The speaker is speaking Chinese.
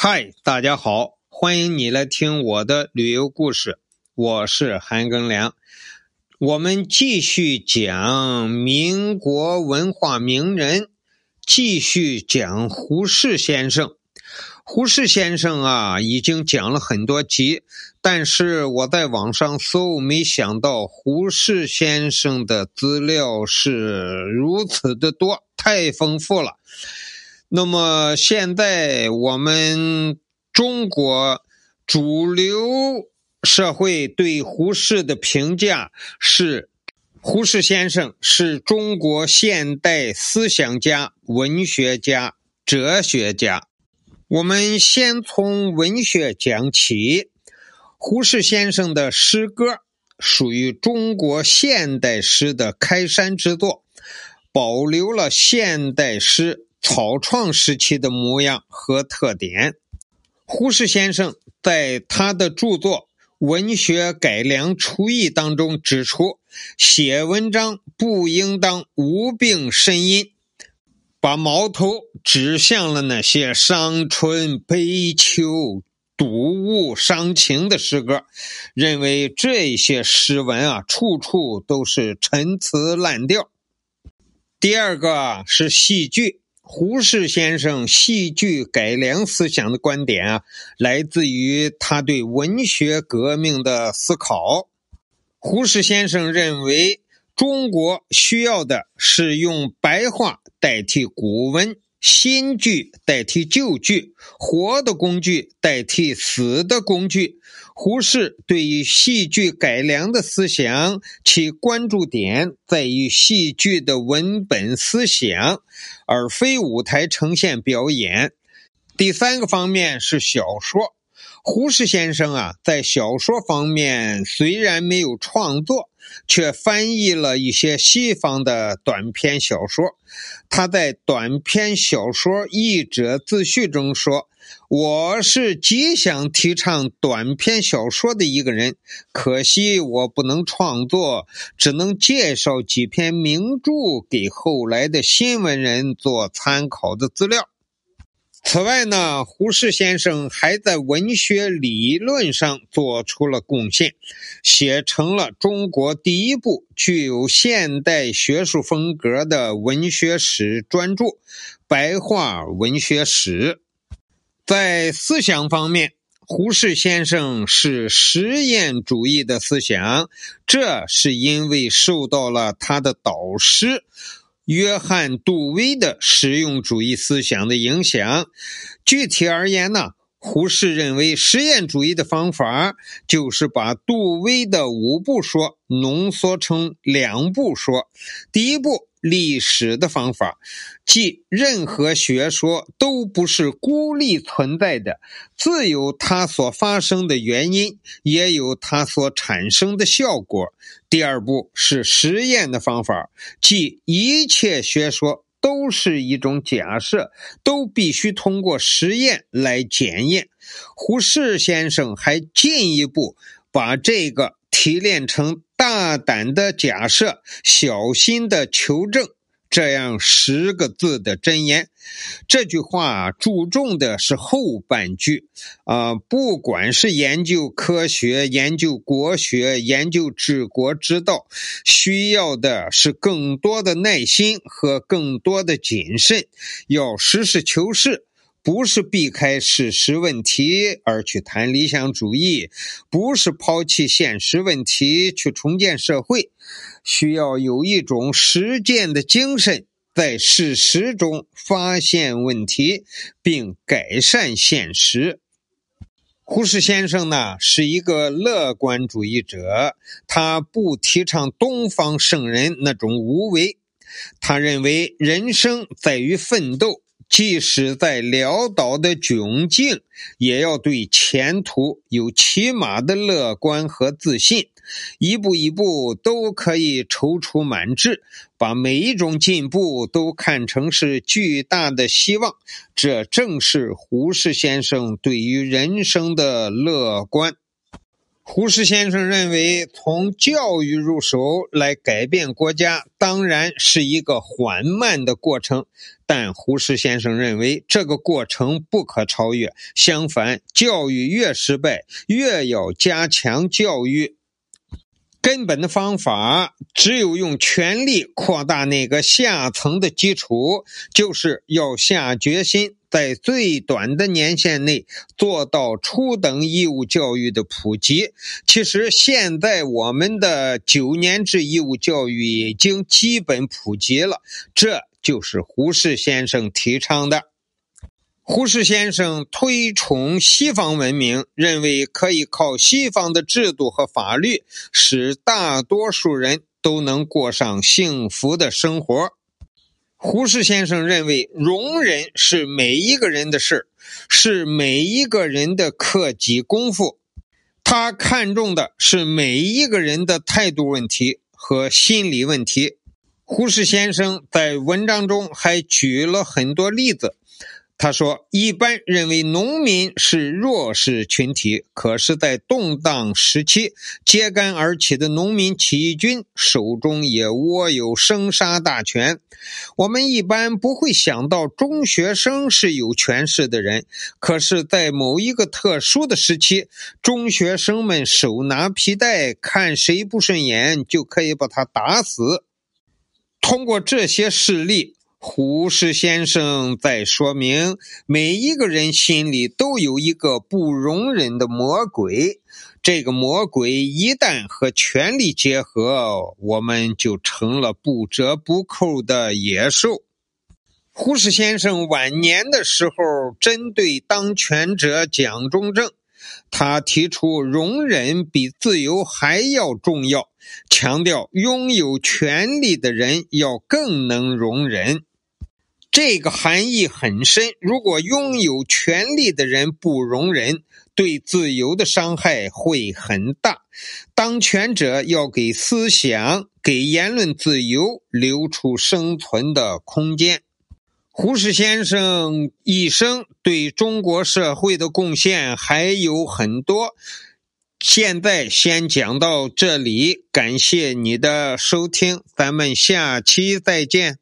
嗨，大家好，欢迎你来听我的旅游故事，我是韩庚良。我们继续讲民国文化名人，继续讲胡适先生。胡适先生啊，已经讲了很多集，但是我在网上搜，没想到胡适先生的资料是如此的多，太丰富了。那么现在我们中国主流社会对胡适的评价是：胡适先生是中国现代思想家、文学家、哲学家。我们先从文学讲起。胡适先生的诗歌属于中国现代诗的开山之作，保留了现代诗。草创时期的模样和特点。胡适先生在他的著作《文学改良刍议》当中指出，写文章不应当无病呻吟，把矛头指向了那些伤春悲秋、睹物伤情的诗歌，认为这些诗文啊，处处都是陈词滥调。第二个是戏剧。胡适先生戏剧改良思想的观点啊，来自于他对文学革命的思考。胡适先生认为，中国需要的是用白话代替古文。新剧代替旧剧，活的工具代替死的工具。胡适对于戏剧改良的思想，其关注点在于戏剧的文本思想，而非舞台呈现表演。第三个方面是小说。胡适先生啊，在小说方面虽然没有创作，却翻译了一些西方的短篇小说。他在短篇小说译者自序中说：“我是极想提倡短篇小说的一个人，可惜我不能创作，只能介绍几篇名著给后来的新闻人做参考的资料。”此外呢，胡适先生还在文学理论上做出了贡献，写成了中国第一部具有现代学术风格的文学史专著《白话文学史》。在思想方面，胡适先生是实验主义的思想，这是因为受到了他的导师。约翰·杜威的实用主义思想的影响，具体而言呢，胡适认为实验主义的方法就是把杜威的五步说浓缩成两步说。第一步。历史的方法，即任何学说都不是孤立存在的，自有它所发生的原因，也有它所产生的效果。第二步是实验的方法，即一切学说都是一种假设，都必须通过实验来检验。胡适先生还进一步把这个。提炼成大胆的假设，小心的求证，这样十个字的箴言。这句话注重的是后半句啊，不管是研究科学、研究国学、研究治国之道，需要的是更多的耐心和更多的谨慎，要实事求是。不是避开事实问题而去谈理想主义，不是抛弃现实问题去重建社会，需要有一种实践的精神，在事实中发现问题并改善现实。胡适先生呢是一个乐观主义者，他不提倡东方圣人那种无为，他认为人生在于奋斗。即使在潦倒的窘境，也要对前途有起码的乐观和自信，一步一步都可以踌躇满志，把每一种进步都看成是巨大的希望。这正是胡适先生对于人生的乐观。胡适先生认为，从教育入手来改变国家，当然是一个缓慢的过程。但胡适先生认为，这个过程不可超越。相反，教育越失败，越要加强教育。根本的方法，只有用权力扩大那个下层的基础，就是要下决心。在最短的年限内做到初等义务教育的普及。其实现在我们的九年制义务教育已经基本普及了，这就是胡适先生提倡的。胡适先生推崇西方文明，认为可以靠西方的制度和法律，使大多数人都能过上幸福的生活。胡适先生认为，容忍是每一个人的事是每一个人的克己功夫。他看重的是每一个人的态度问题和心理问题。胡适先生在文章中还举了很多例子。他说：“一般认为农民是弱势群体，可是，在动荡时期，揭竿而起的农民起义军手中也握有生杀大权。我们一般不会想到中学生是有权势的人，可是，在某一个特殊的时期，中学生们手拿皮带，看谁不顺眼就可以把他打死。通过这些事例。”胡适先生在说明，每一个人心里都有一个不容忍的魔鬼，这个魔鬼一旦和权力结合，我们就成了不折不扣的野兽。胡适先生晚年的时候，针对当权者蒋中正。他提出容忍比自由还要重要，强调拥有权力的人要更能容忍。这个含义很深。如果拥有权力的人不容忍，对自由的伤害会很大。当权者要给思想、给言论自由留出生存的空间。胡适先生一生对中国社会的贡献还有很多，现在先讲到这里，感谢你的收听，咱们下期再见。